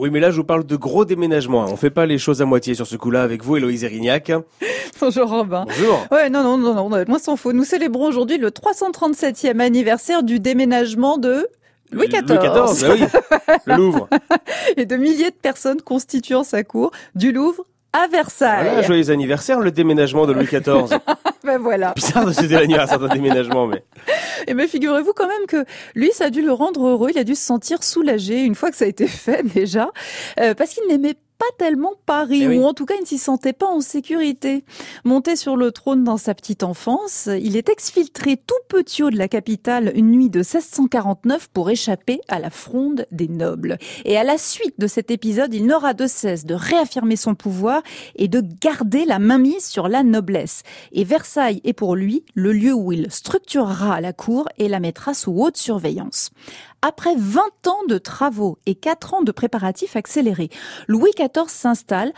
Oui, mais là, je vous parle de gros déménagements. On fait pas les choses à moitié sur ce coup-là avec vous, Héloïse Erignac. Bonjour Robin. Bonjour. Ouais, non, non, non, non, moi s'en fout. Nous célébrons aujourd'hui le 337e anniversaire du déménagement de Louis XIV. Louis XIV, bah oui. Le Louvre. Et de milliers de personnes constituant sa cour du Louvre à Versailles. Voilà, joyeux anniversaire, le déménagement de Louis XIV. ben voilà. Bizarre de souhaiter l'anniversaire d'un déménagement, mais. Et mais figurez-vous quand même que lui, ça a dû le rendre heureux. Il a dû se sentir soulagé une fois que ça a été fait déjà, euh, parce qu'il n'aimait pas tellement Paris, Eh oui. ou en tout cas il ne s'y sentait pas en sécurité. Monté sur le trône dans sa petite enfance, il est exfiltré tout petit haut de la capitale une nuit de 1649 pour échapper à la fronde des nobles. Et à la suite de cet épisode, il n'aura de cesse de réaffirmer son pouvoir et de garder la mainmise sur la noblesse. Et Versailles est pour lui le lieu où il structurera la cour et la mettra sous haute surveillance. Après 20 ans de travaux et 4 ans de préparatifs accélérés, Louis XIV s'installe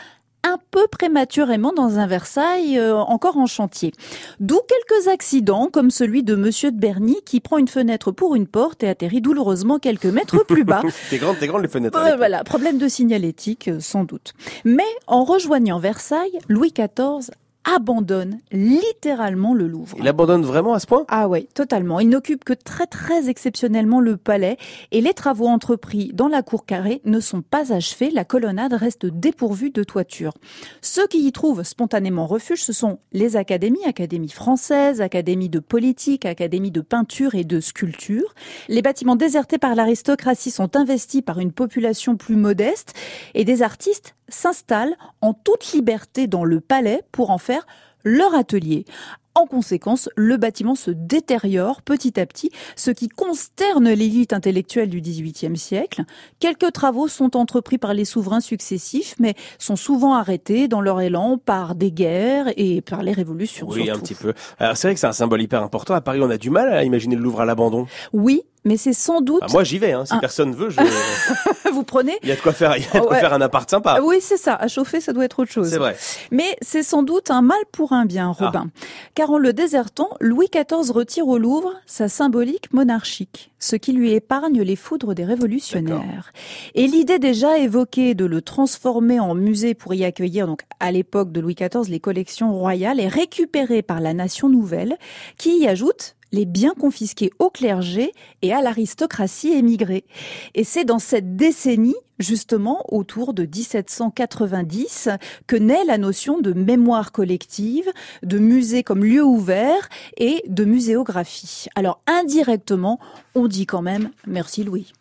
un peu prématurément dans un Versailles euh, encore en chantier. D'où quelques accidents, comme celui de Monsieur de Berny qui prend une fenêtre pour une porte et atterrit douloureusement quelques mètres plus bas. T'es grande, t'es grande les fenêtres. Voilà, problème de signalétique, euh, sans doute. Mais en rejoignant Versailles, Louis XIV abandonne littéralement le Louvre. Il abandonne vraiment à ce point? Ah ouais, totalement. Il n'occupe que très très exceptionnellement le palais et les travaux entrepris dans la cour carrée ne sont pas achevés. La colonnade reste dépourvue de toiture. Ceux qui y trouvent spontanément refuge, ce sont les académies, académie française, académie de politique, académie de peinture et de sculpture. Les bâtiments désertés par l'aristocratie sont investis par une population plus modeste et des artistes s'installent en toute liberté dans le palais pour en faire leur atelier. En conséquence, le bâtiment se détériore petit à petit, ce qui consterne l'élite intellectuelle du XVIIIe siècle. Quelques travaux sont entrepris par les souverains successifs, mais sont souvent arrêtés dans leur élan par des guerres et par les révolutions. Oui, un petit peu. Alors, c'est vrai que c'est un symbole hyper important. À Paris, on a du mal à imaginer le Louvre à l'abandon. Oui, mais c'est sans doute. Bah, moi, j'y vais. Hein. Si Ah. personne veut, je... Vous prenez il y a de quoi faire. Il y a de quoi Ouais. faire un appart sympa. Ah Oui, c'est ça. À chauffer, ça doit être autre chose. C'est vrai. Mais c'est sans doute un mal pour un bien, Robin. Car en le désertant, Louis XIV retire au Louvre sa symbolique monarchique, ce qui lui épargne les foudres des révolutionnaires. Et l'idée déjà évoquée de le transformer en musée pour y accueillir, donc à l'époque de Louis XIV, les collections royales, est récupérée par la nation nouvelle, qui y ajoute les biens confisqués au clergé et à l'aristocratie émigrée. Et c'est dans cette décennie, justement, autour de 1790, que naît la notion de mémoire collective, de musée comme lieu ouvert et de muséographie. Alors indirectement, on dit quand même merci Louis.